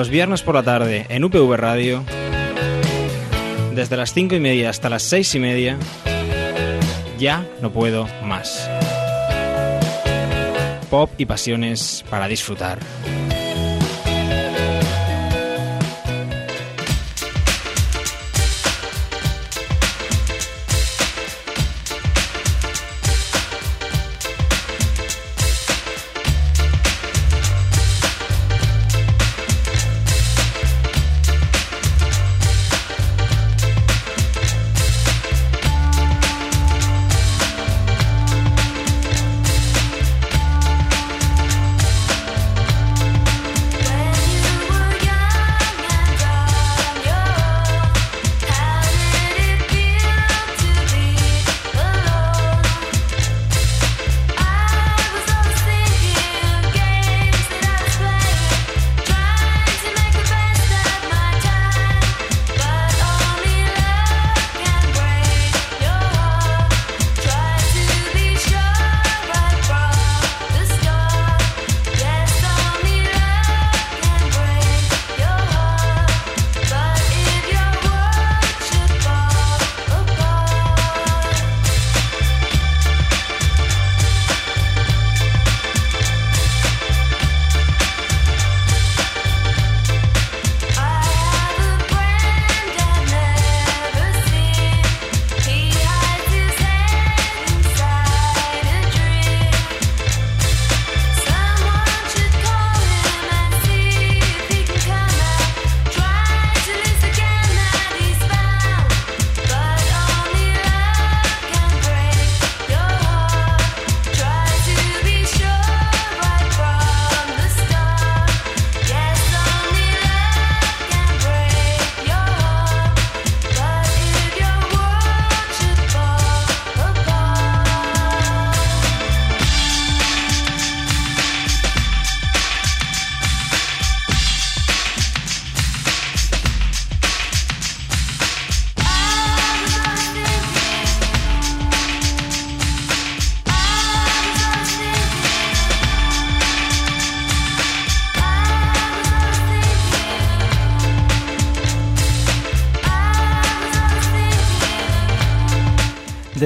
los viernes por la tarde en UPV Radio, desde las cinco y media hasta las seis y media, ya no puedo más. Pop y pasiones para disfrutar.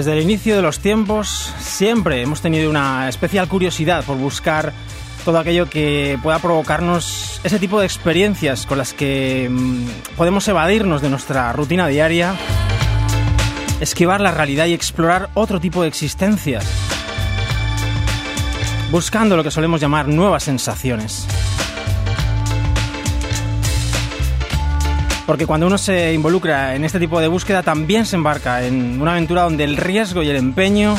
Desde el inicio de los tiempos siempre hemos tenido una especial curiosidad por buscar todo aquello que pueda provocarnos ese tipo de experiencias con las que mm, podemos evadirnos de nuestra rutina diaria, esquivar la realidad y explorar otro tipo de existencias, buscando lo que solemos llamar nuevas sensaciones. Porque cuando uno se involucra en este tipo de búsqueda también se embarca en una aventura donde el riesgo y el empeño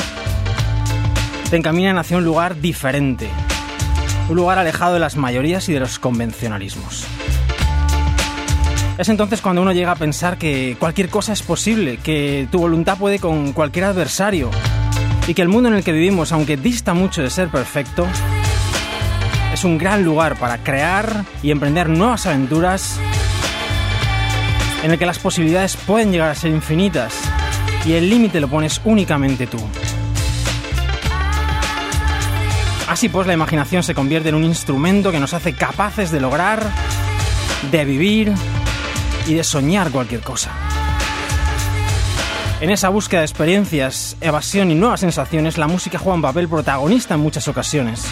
te encaminan hacia un lugar diferente. Un lugar alejado de las mayorías y de los convencionalismos. Es entonces cuando uno llega a pensar que cualquier cosa es posible, que tu voluntad puede con cualquier adversario y que el mundo en el que vivimos, aunque dista mucho de ser perfecto, es un gran lugar para crear y emprender nuevas aventuras en el que las posibilidades pueden llegar a ser infinitas y el límite lo pones únicamente tú. Así pues, la imaginación se convierte en un instrumento que nos hace capaces de lograr, de vivir y de soñar cualquier cosa. En esa búsqueda de experiencias, evasión y nuevas sensaciones, la música juega un papel protagonista en muchas ocasiones,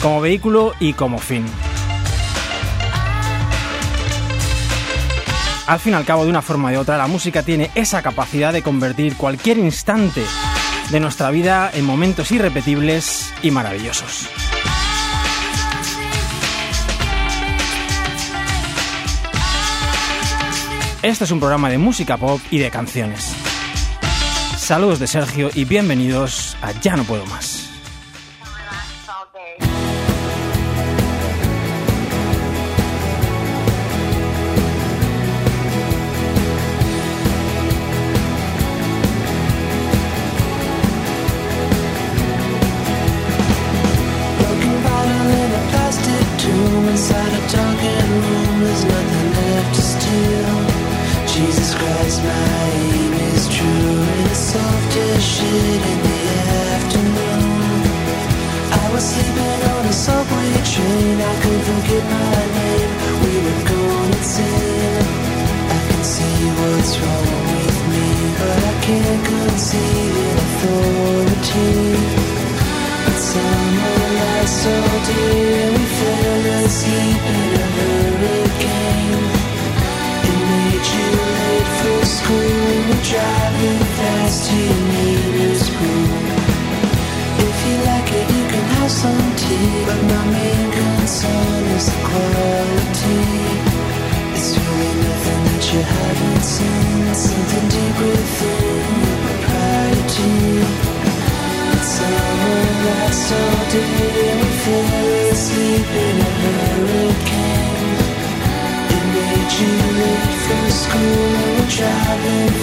como vehículo y como fin. Al fin y al cabo, de una forma de otra, la música tiene esa capacidad de convertir cualquier instante de nuestra vida en momentos irrepetibles y maravillosos. Este es un programa de música pop y de canciones. Saludos de Sergio y bienvenidos a Ya no puedo más.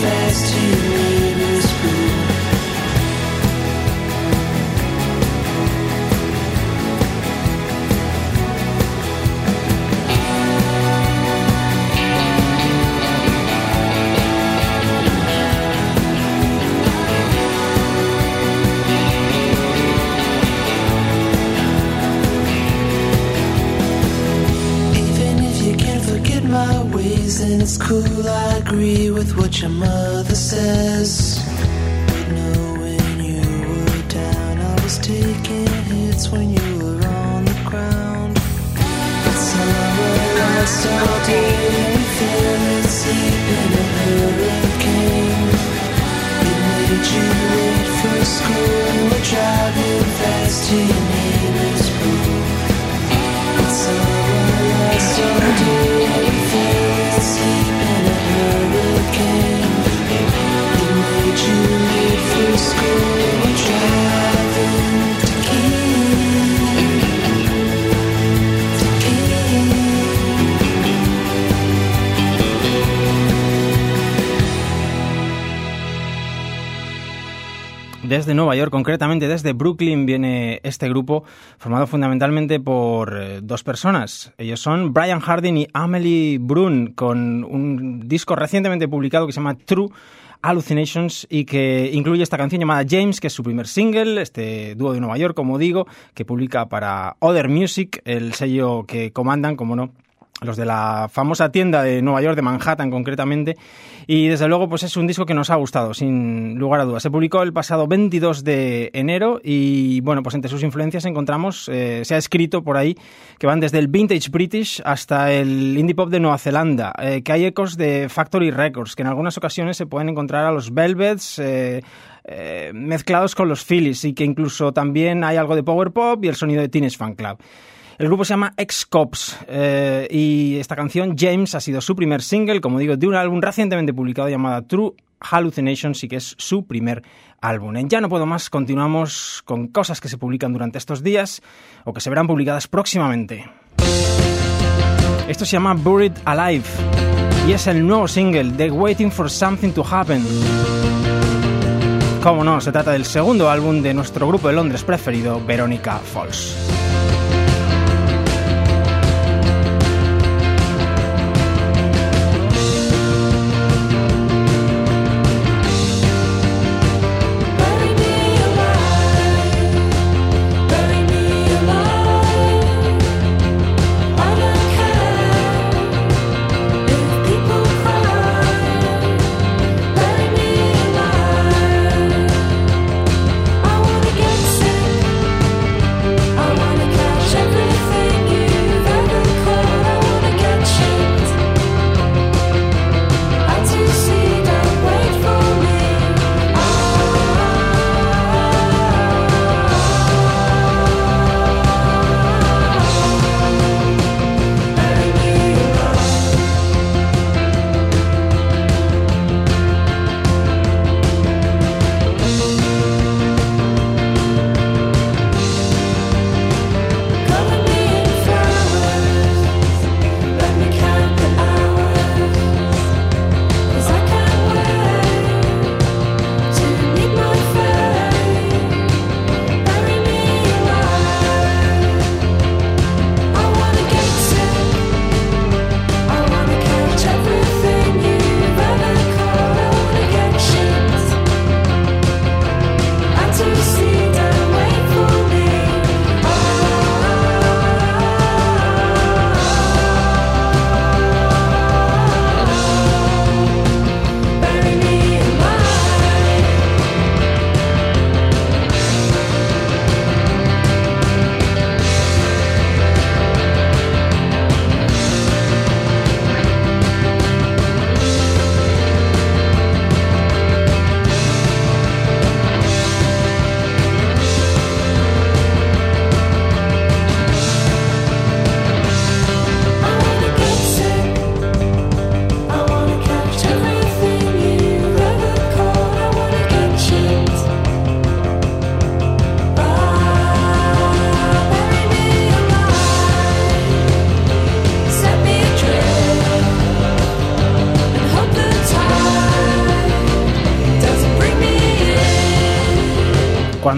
Desde Nueva Concretamente desde Brooklyn, viene este grupo formado fundamentalmente por eh, dos personas. Ellos son Brian Harding y Amelie Brun, con un disco recientemente publicado que se llama True Hallucinations y que incluye esta canción llamada James, que es su primer single, este dúo de Nueva York, como digo, que publica para Other Music, el sello que comandan, como no, los de la famosa tienda de Nueva York, de Manhattan concretamente, y desde luego pues es un disco que nos ha gustado, sin lugar a dudas. Se publicó el pasado 22 de enero y bueno, pues entre sus influencias encontramos, eh, se ha escrito por ahí, que van desde el vintage british hasta el indie pop de Nueva Zelanda, eh, que hay ecos de Factory Records, que en algunas ocasiones se pueden encontrar a los Velvets, eh, mezclados con los Phillies y que incluso también hay algo de power pop y el sonido de Teenage Fan Club. El grupo se llama X-Cops eh, y esta canción, James, ha sido su primer single, como digo, de un álbum recientemente publicado llamado True Hallucinations y que es su primer álbum. En Ya no puedo más, continuamos con cosas que se publican durante estos días o que se verán publicadas próximamente. Esto se llama Buried Alive y es el nuevo single de Waiting for Something to Happen. Cómo no, se trata del segundo álbum de nuestro grupo de Londres preferido, Veronica Falls.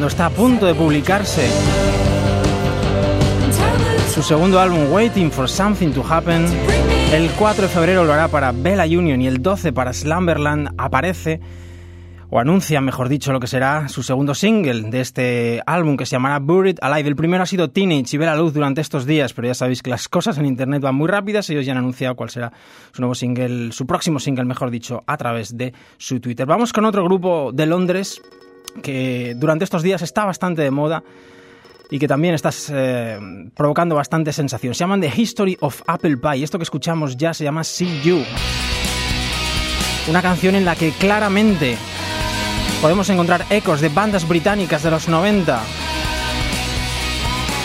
Está a punto de publicarse su segundo álbum Waiting for Something to Happen. El 4 de febrero lo hará para Bella Union y el 12 para Slumberland aparece o anuncia, mejor dicho, lo que será su segundo single de este álbum que se llamará Buried Alive. El primero ha sido Teenage y ve la luz durante estos días, pero ya sabéis que las cosas en internet van muy rápidas. Ellos ya han anunciado cuál será su nuevo single, su próximo single, mejor dicho, a través de su Twitter. Vamos con otro grupo de Londres que durante estos días está bastante de moda y que también estás eh, provocando bastante sensación. Se llaman The History of Apple Pie. Esto que escuchamos ya se llama See You. Una canción en la que claramente podemos encontrar ecos de bandas británicas de los 90.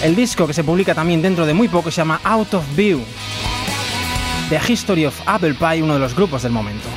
El disco que se publica también dentro de muy poco se llama Out of View. The History of Apple Pie, uno de los grupos del momento.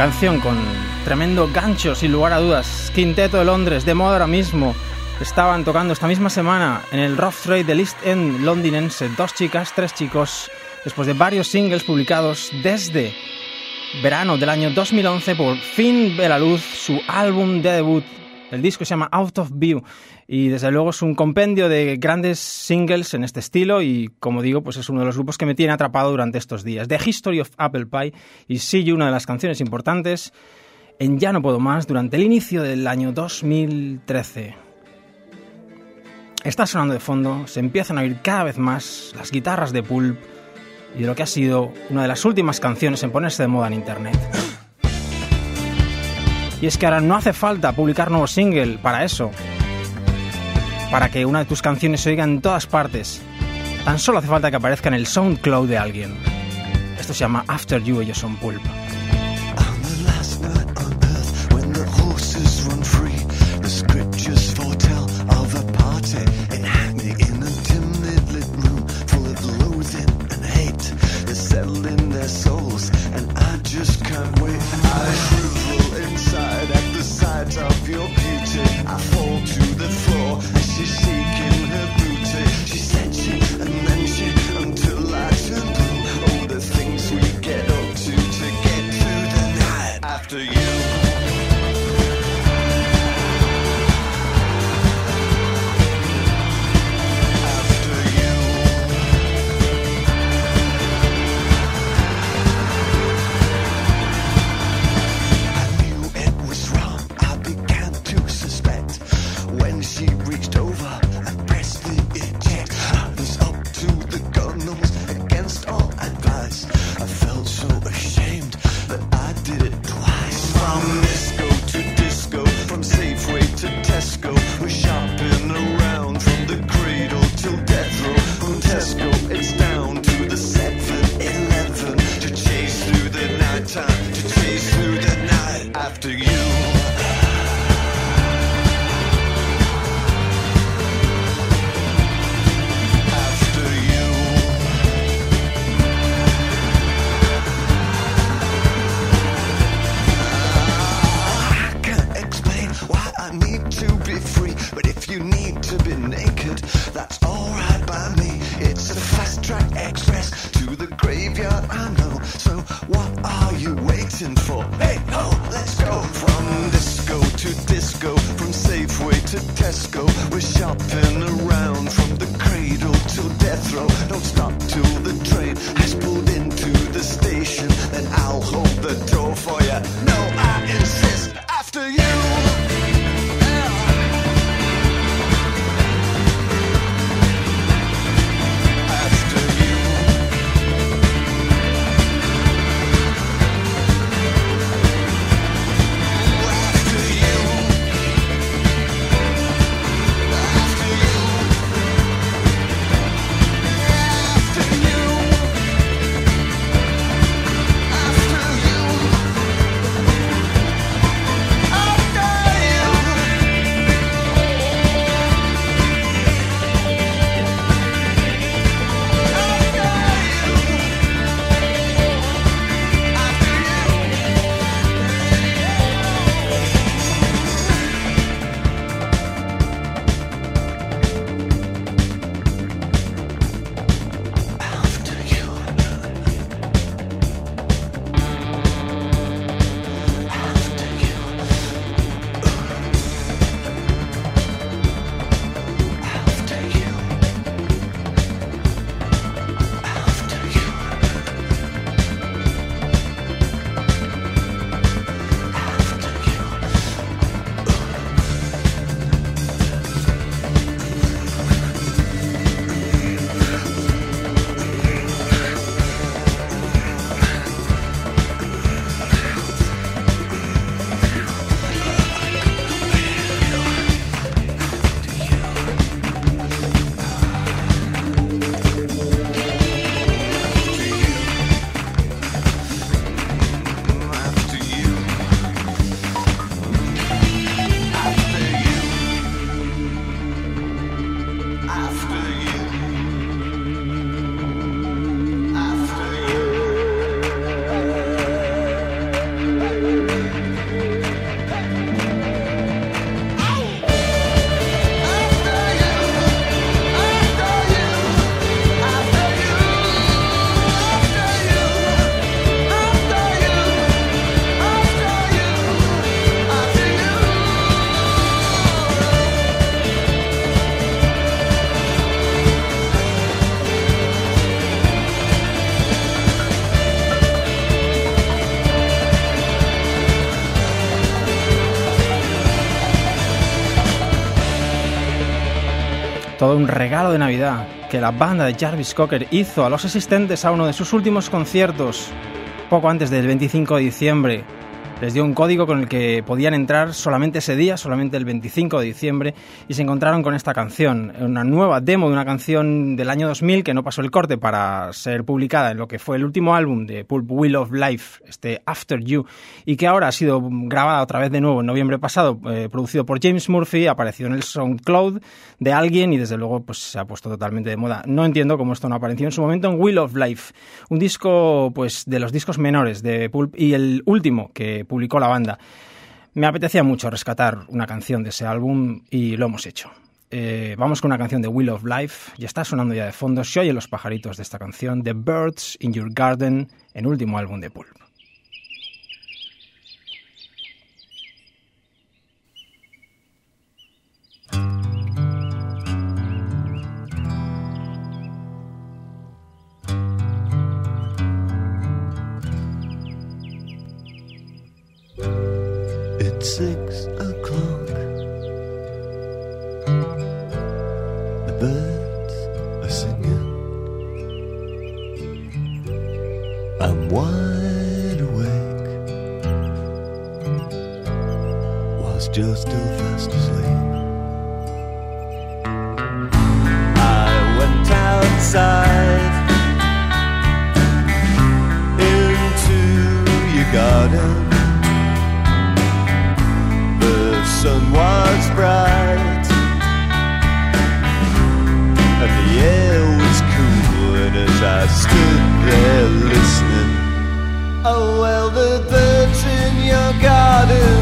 Canción con tremendo gancho, sin lugar a dudas. Quinteto de Londres, de moda ahora mismo. Estaban tocando esta misma semana en el Rough Trade del East End londinense. Dos chicas, tres chicos, después de varios singles publicados desde verano del año 2011 por fin ve la luz su álbum de debut. El disco se llama Out of View y desde luego es un compendio de grandes singles en este estilo y como digo pues es uno de los grupos que me tiene atrapado durante estos días. The History of Apple Pie y See una de las canciones importantes en Ya no puedo más durante el inicio del año 2013. Está sonando de fondo, se empiezan a oír cada vez más las guitarras de Pulp y de lo que ha sido una de las últimas canciones en ponerse de moda en Internet. Y es que ahora no hace falta publicar nuevo single para eso, para que una de tus canciones se oiga en todas partes. Tan solo hace falta que aparezca en el SoundCloud de alguien. Esto se llama After You, ellos son Pulp. Un regalo de Navidad que la banda de Jarvis Cocker hizo a los asistentes a uno de sus últimos conciertos, poco antes del 25 de diciembre les dio un código con el que podían entrar solamente ese día, solamente el 25 de diciembre, y se encontraron con esta canción, una nueva demo de una canción del año 2000 que no pasó el corte para ser publicada en lo que fue el último álbum de Pulp Wheel of Life, este After You, y que ahora ha sido grabada otra vez de nuevo en noviembre pasado, eh, producido por James Murphy, apareció en el SoundCloud de alguien y desde luego pues se ha puesto totalmente de moda. No entiendo cómo esto no apareció en su momento en Wheel of Life, un disco pues de los discos menores de Pulp y el último que publicó la banda. Me apetecía mucho rescatar una canción de ese álbum y lo hemos hecho. Eh, vamos con una canción de Wheel of Life, ya está sonando ya de fondo, se oyen los pajaritos de esta canción, The Birds in Your Garden, en último álbum de Pulp. Six o'clock. The birds are singing. I'm wide awake. Whilst you're still fast asleep. I went outside into your garden. Sun was bright. And the air was cool and as I stood there listening oh well the birds in your garden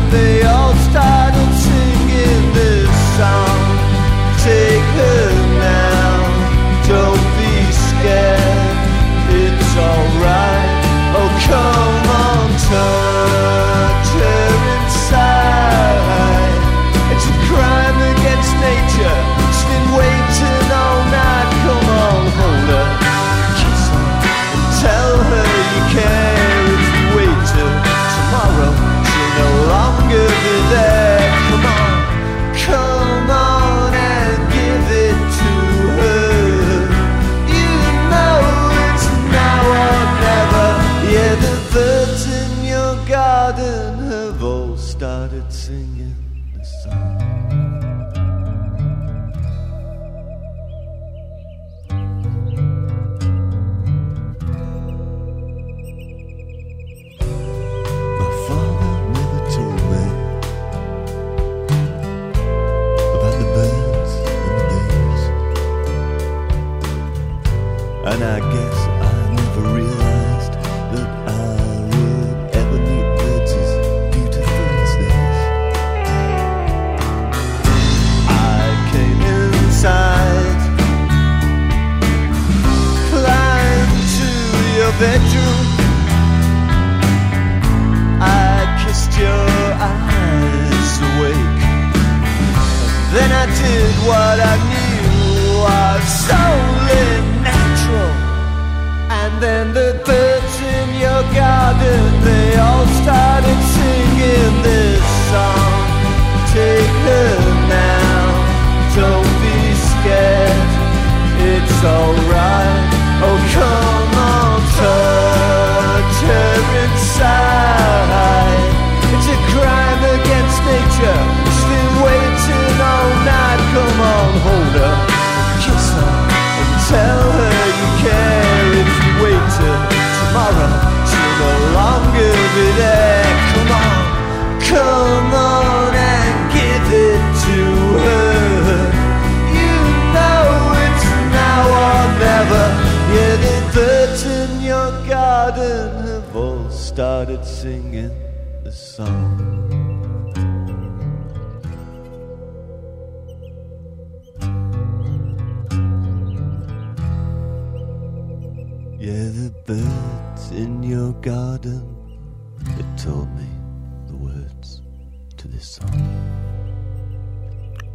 And I guess I never realized that I would ever meet birds as beautiful as this. I came inside, climbed to your bedroom. I kissed your eyes awake. Then I did what I then the birds in your garden, they all started singing this song. Take her now, don't be scared, it's all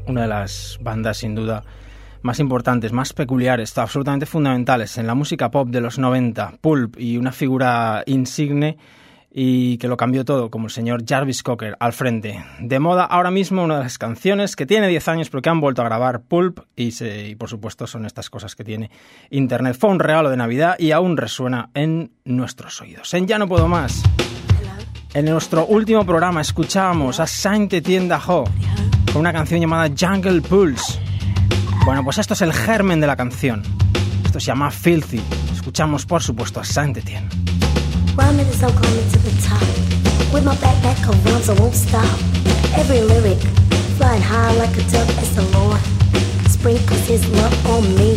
Una de las bandas sin duda más importantes, más peculiares, absolutamente fundamentales en la música pop de los 90, Pulp y una figura insigne y que lo cambió todo, como el señor Jarvis Cocker al frente. De moda ahora mismo una de las canciones que tiene 10 años pero que han vuelto a grabar Pulp y, y por supuesto son estas cosas que tiene Internet. Fue un regalo de Navidad y aún resuena en nuestros oídos. En Ya no puedo más. En nuestro último programa escuchábamos a Saint Etienne Daho con una canción llamada Jungle Pulse. Bueno, pues esto es el germen de la canción. Esto se llama Filthy. Escuchamos por supuesto a Saint Etienne. Rhyming as I'm climbing to the top. With my backpack of rhymes, I won't stop. Every lyric flying high like a dove as the Lord sprinkles His love on me.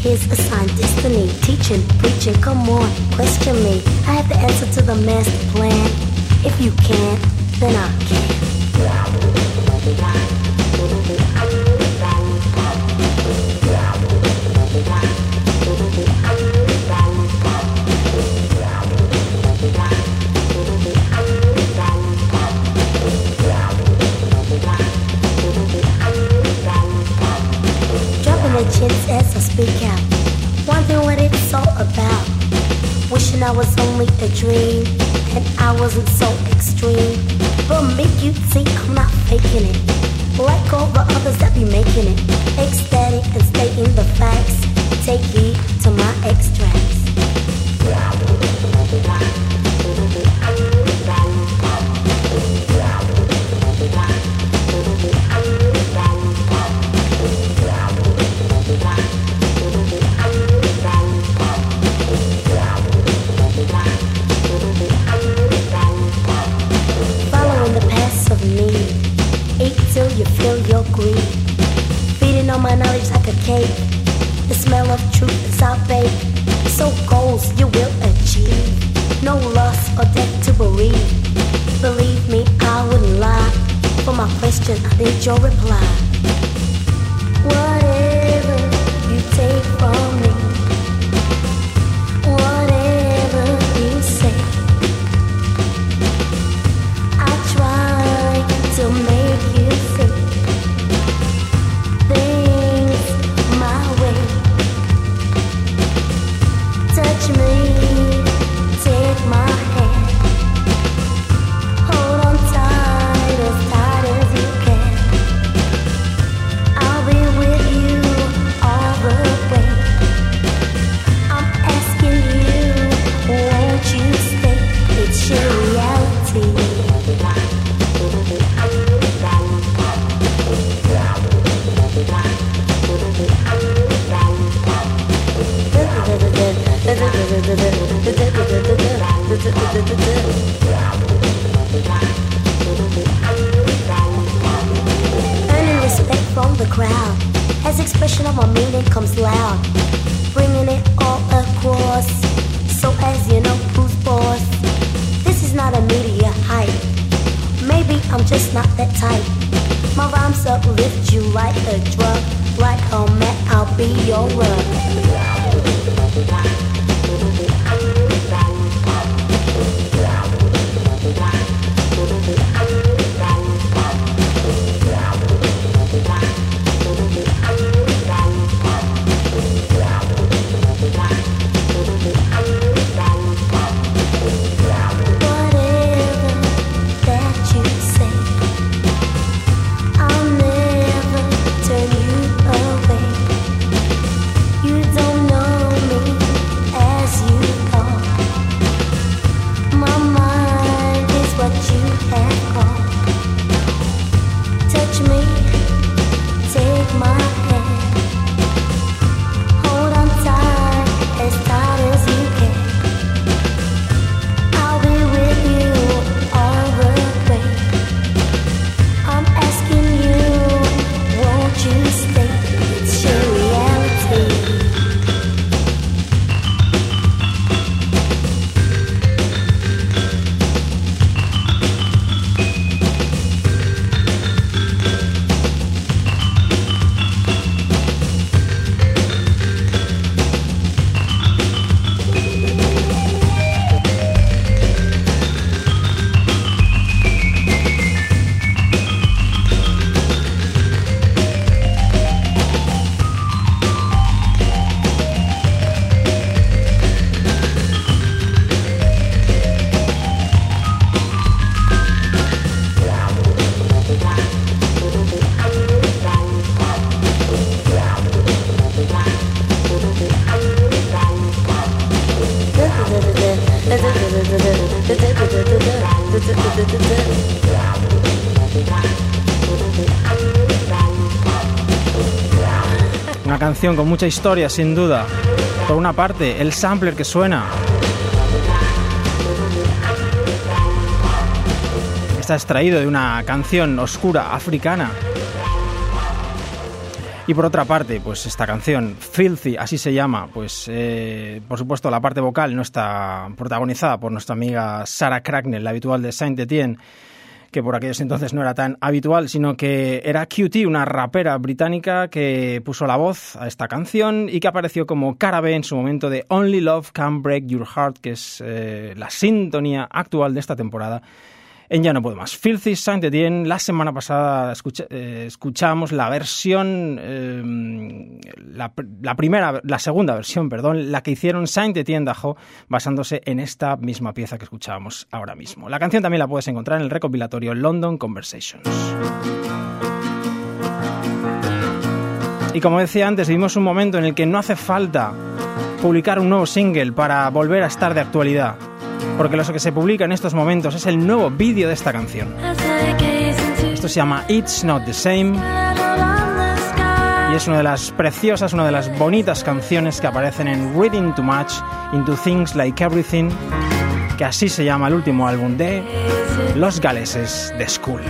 His assigned destiny, teaching, preaching. Come on, question me. I have the answer to the master plan. If you can't, then I can. Chins as I speak out. Wondering what it's all about. Wishing I was only a dream and I wasn't so extreme. But make you see I'm not faking it. Like all the others that be making it. Ecstatic and stating the facts. Take heed to my extracts. Cake. The smell of truth is our bake. So goals you will achieve. No loss or death to bereave. Believe me, I wouldn't lie. For my question, I need your reply. Whatever you take from me. Earning respect from the crowd as expression of my meaning comes loud, bringing it all across. So as you know, who's boss? This is not a media hype. Maybe I'm just not that type. My rhymes uplift you like a drug, like a mat. I'll be your rug. Con mucha historia, sin duda. Por una parte, el sampler que suena. Está extraído de una canción oscura africana. Y por otra parte, pues esta canción, Filthy, así se llama, pues eh, por supuesto la parte vocal no está protagonizada por nuestra amiga Sarah Cracknell, la habitual de Saint Etienne que por aquellos entonces no era tan habitual, sino que era QT, una rapera británica que puso la voz a esta canción y que apareció como cara B en su momento de Only Love Can Break Your Heart, que es eh, la sintonía actual de esta temporada en Ya no puedo más. Filthy Saint Etienne, la semana pasada eh, escuchamos la versión, eh, la, primera, la segunda versión, perdón, la que hicieron Saint Etienne Dajo, basándose en esta misma pieza que escuchábamos ahora mismo. La canción también la puedes encontrar en el recopilatorio London Conversations. Y como decía antes, vivimos un momento en el que no hace falta publicar un nuevo single para volver a estar de actualidad porque lo que se publica en estos momentos es el nuevo vídeo de esta canción. Esto se llama It's Not the Same y es una de las preciosas, una de las bonitas canciones que aparecen en Reading Too Much Into Things Like Everything, que así se llama el último álbum de Los Galeses de School.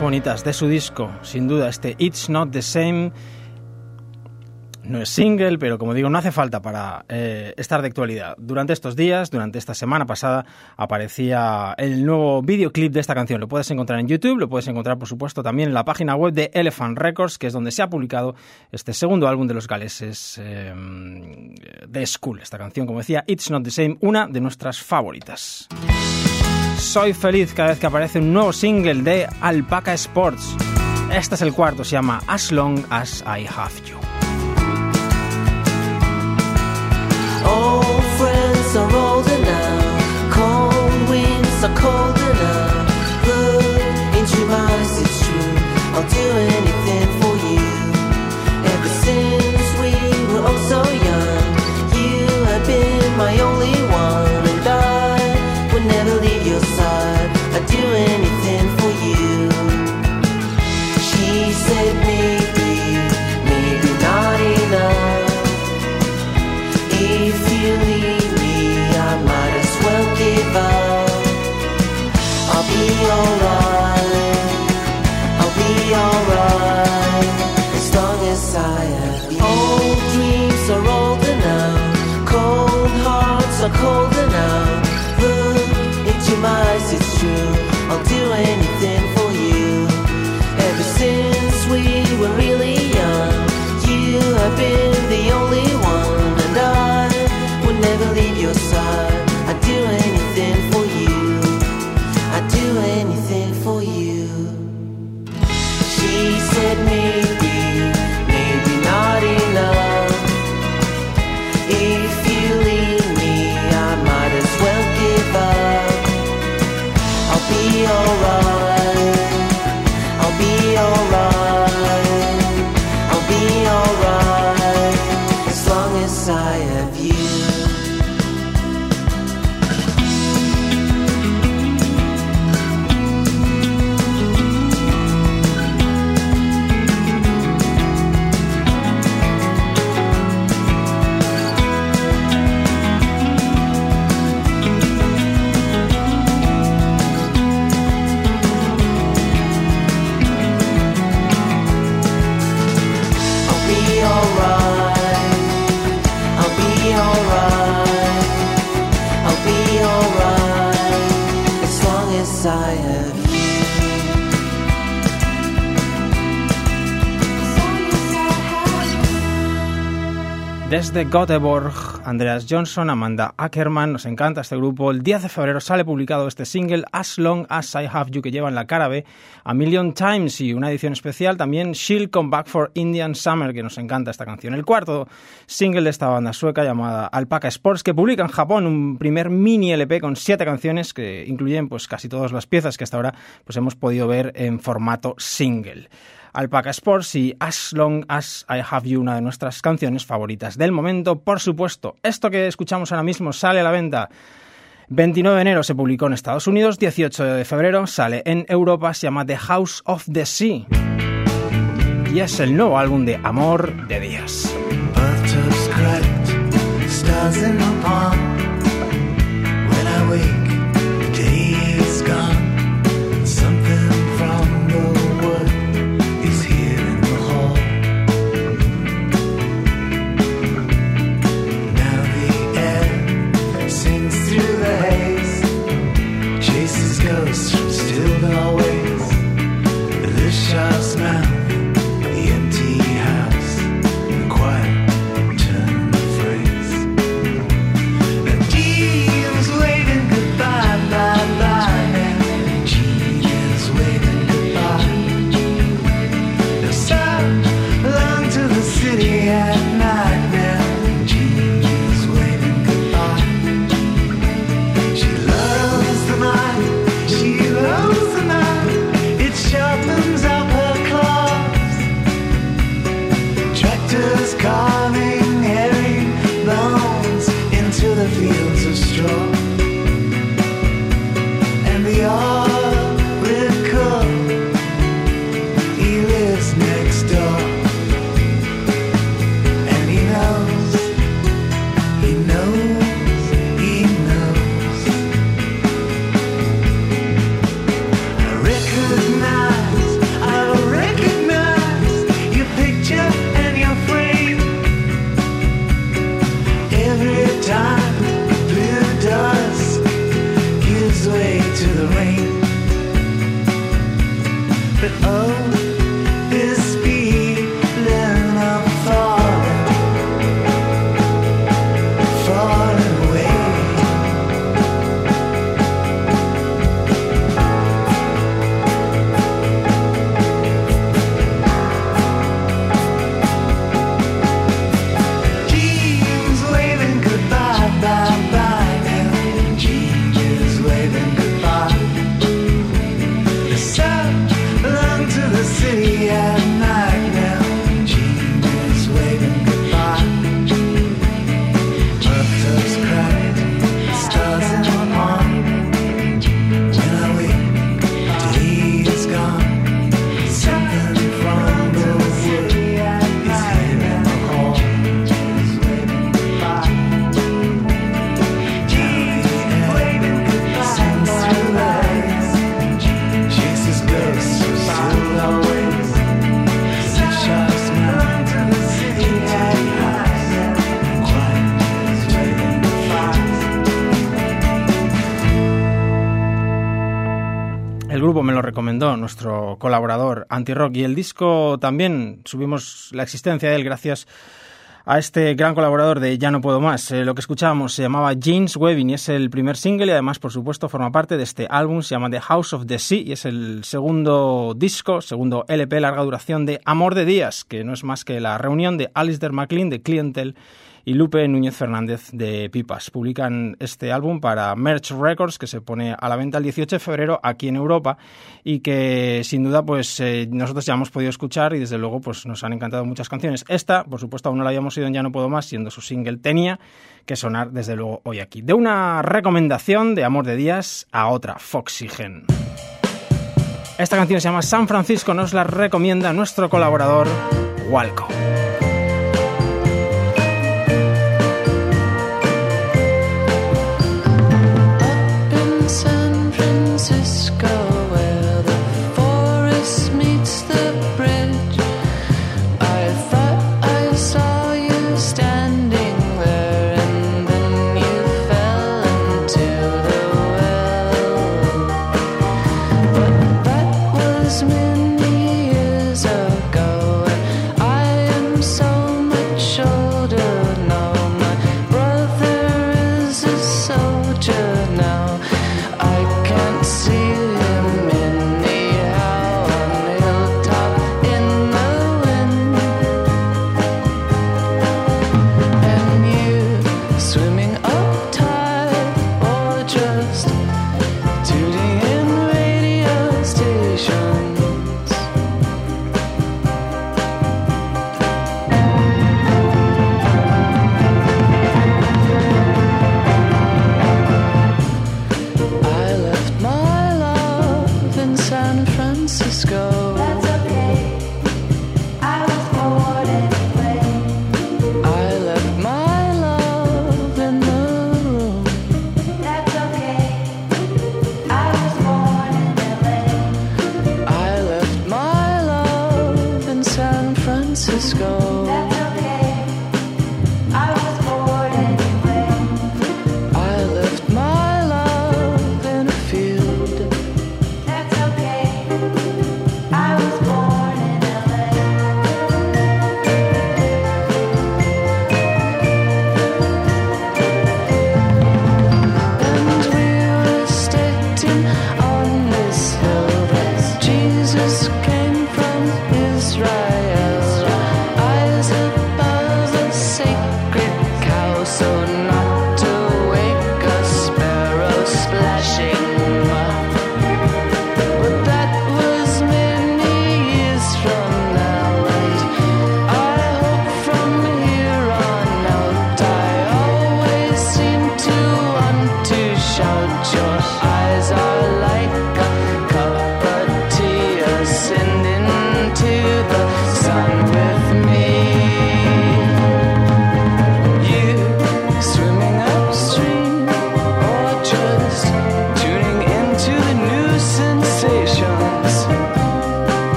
Bonitas de su disco, sin duda, este It's Not the Same. No es single, pero como digo, no hace falta para eh, estar de actualidad. Durante estos días, durante esta semana pasada, aparecía el nuevo videoclip de esta canción. Lo puedes encontrar en YouTube, lo puedes encontrar, por supuesto, también en la página web de Elephant Records, que es donde se ha publicado este segundo álbum de los galeses eh, de School. Esta canción, como decía, It's Not the Same, una de nuestras favoritas. Soy feliz cada vez que aparece un nuevo single de Alpaca Sports. Este es el cuarto, se llama As Long As I Have You. Desde Göteborg, Andreas Johnson, Amanda Ackerman, nos encanta este grupo. El 10 de febrero sale publicado este single As Long As I Have You que lleva en la cara B a Million Times y una edición especial también She'll Come Back for Indian Summer que nos encanta esta canción. El cuarto single de esta banda sueca llamada Alpaca Sports que publica en Japón un primer mini LP con siete canciones que incluyen pues casi todas las piezas que hasta ahora pues hemos podido ver en formato single. Alpaca Sports y As Long As I Have You, una de nuestras canciones favoritas del momento. Por supuesto, esto que escuchamos ahora mismo sale a la venta. 29 de enero se publicó en Estados Unidos, 18 de febrero sale en Europa, se llama The House of the Sea. Y es el nuevo álbum de Amor de Díaz. Nuestro colaborador Anti-Rock. Y el disco también subimos la existencia de él gracias a este gran colaborador de Ya no puedo más. Eh, lo que escuchábamos se llamaba James Webbing y es el primer single y además, por supuesto, forma parte de este álbum. Se llama The House of the Sea y es el segundo disco, segundo LP larga duración de Amor de Días, que no es más que la reunión de Alistair MacLean de Clientel y Lupe Núñez Fernández de Pipas. Publican este álbum para Merch Records que se pone a la venta el 18 de febrero aquí en Europa y que sin duda pues eh, nosotros ya hemos podido escuchar y desde luego pues nos han encantado muchas canciones. Esta, por supuesto, aún no la habíamos oído en Ya no puedo más, siendo su single tenía que sonar desde luego hoy aquí. De una recomendación de Amor de Días a otra, Foxygen. Esta canción se llama San Francisco, nos la recomienda nuestro colaborador Walco.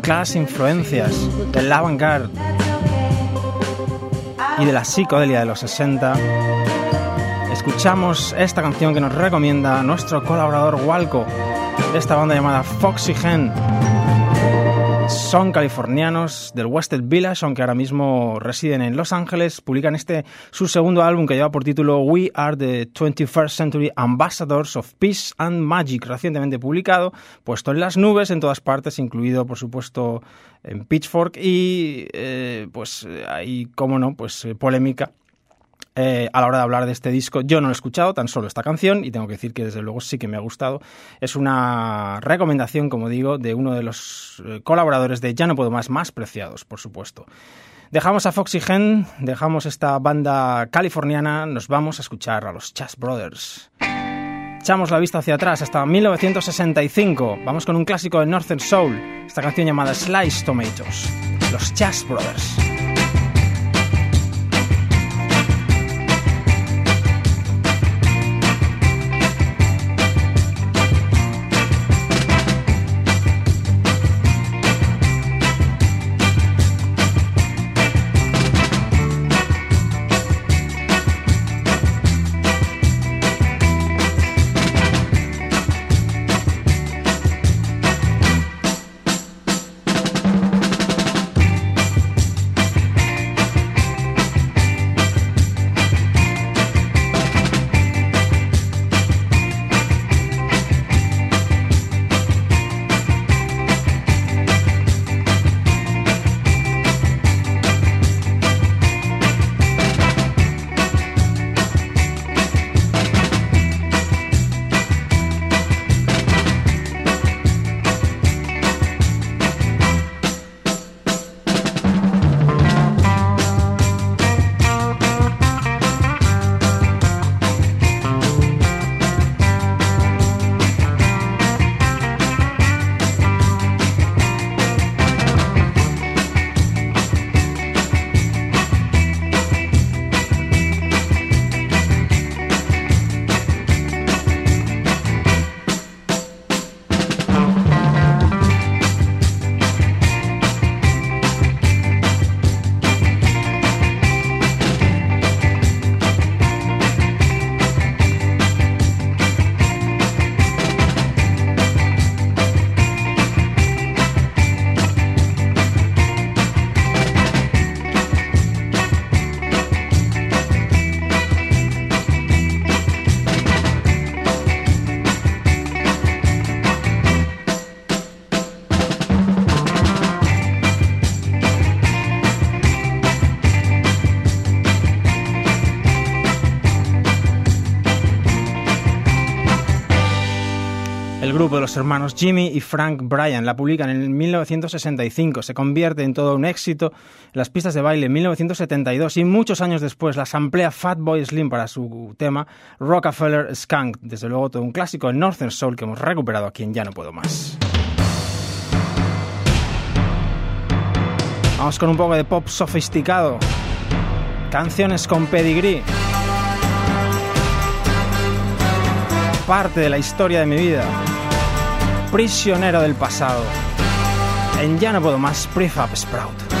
Claras influencias del avant-garde y de la psicodelia de los 60, escuchamos esta canción que nos recomienda nuestro colaborador Walco de esta banda llamada Foxygen son californianos del Western Village, aunque ahora mismo residen en Los Ángeles. Publican este su segundo álbum que lleva por título We Are the 21st Century Ambassadors of Peace and Magic, recientemente publicado, puesto en las nubes en todas partes, incluido por supuesto en Pitchfork y eh, pues hay, como no, pues eh, polémica eh, a la hora de hablar de este disco. Yo no lo he escuchado, tan solo esta canción, y tengo que decir que desde luego sí que me ha gustado. Es una recomendación, como digo, de uno de los eh, colaboradores de Ya no puedo más, más preciados, por supuesto. Dejamos a Foxygen, dejamos esta banda californiana, nos vamos a escuchar a los Chas Brothers. Echamos la vista hacia atrás hasta 1965. Vamos con un clásico de Northern Soul, esta canción llamada Slice Tomatoes, los Chas Brothers. Grupo de los hermanos Jimmy y Frank Bryan. La publican en 1965. Se convierte en todo un éxito en las pistas de baile en 1972 y muchos años después la asamblea Fatboy Slim para su tema Rockefeller Skunk. Desde luego todo un clásico en Northern Soul que hemos recuperado aquí en Ya No Puedo Más. Vamos con un poco de pop sofisticado. Canciones con pedigree. Parte de la historia de mi vida. Prisionero del pasado. En Ya no puedo más, Prefab Sprout.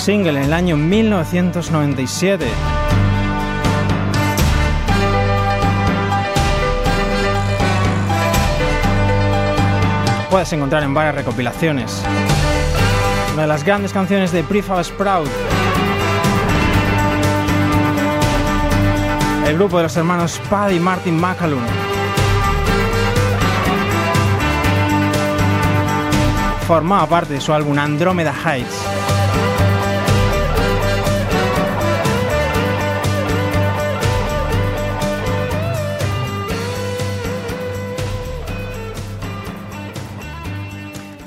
Single en el año 1997. Puedes encontrar en varias recopilaciones. Una de las grandes canciones de Prefab Sprout. El grupo de los hermanos Paddy y Martin McAloon. Formaba parte de su álbum Andromeda Heights.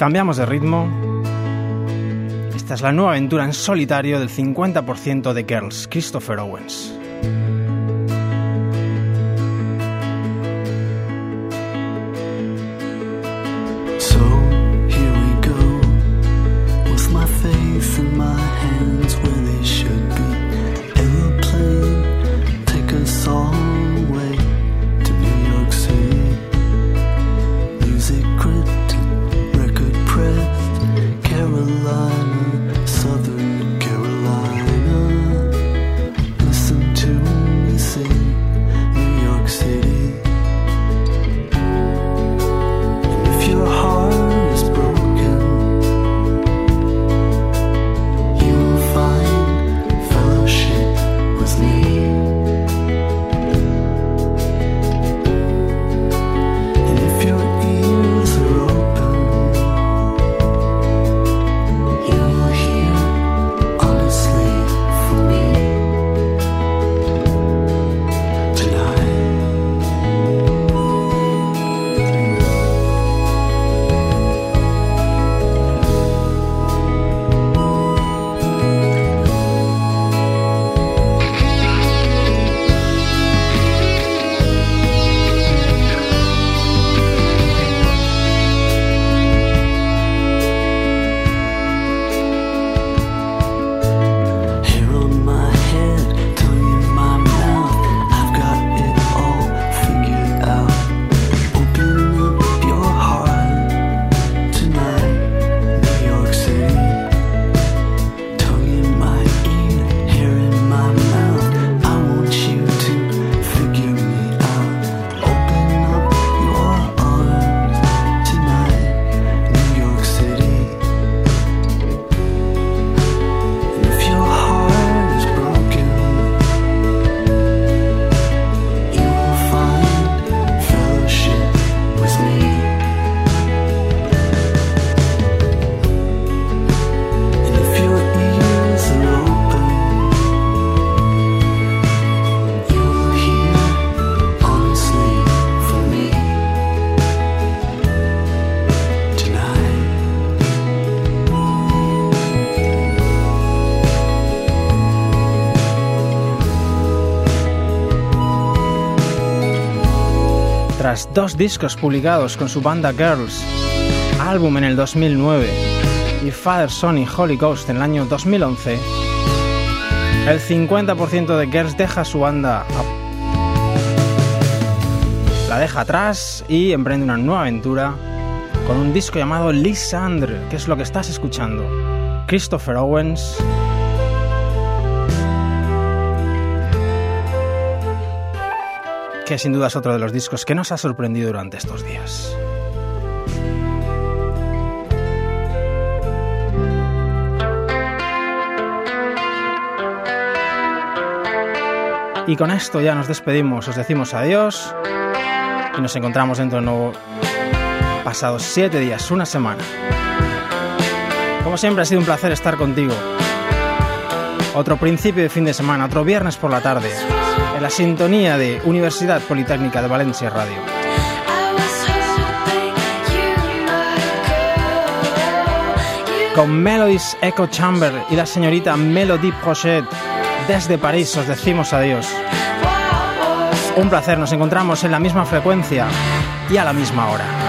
Cambiamos de ritmo. Esta es la nueva aventura en solitario del 50% de Girls, Christopher Owens. Dos discos publicados con su banda Girls, álbum en el 2009 y Father Son Holy Ghost en el año 2011, el 50% de Girls deja su banda, la deja atrás y emprende una nueva aventura con un disco llamado Lisandre, que es lo que estás escuchando. Christopher Owens que sin duda es otro de los discos que nos ha sorprendido durante estos días. Y con esto ya nos despedimos, os decimos adiós y nos encontramos dentro de nuevo pasados siete días, una semana. Como siempre ha sido un placer estar contigo. Otro principio de fin de semana, otro viernes por la tarde en la sintonía de Universidad Politécnica de Valencia Radio. Con Melodies Echo Chamber y la señorita Melody Prochet desde París os decimos adiós. Un placer, nos encontramos en la misma frecuencia y a la misma hora.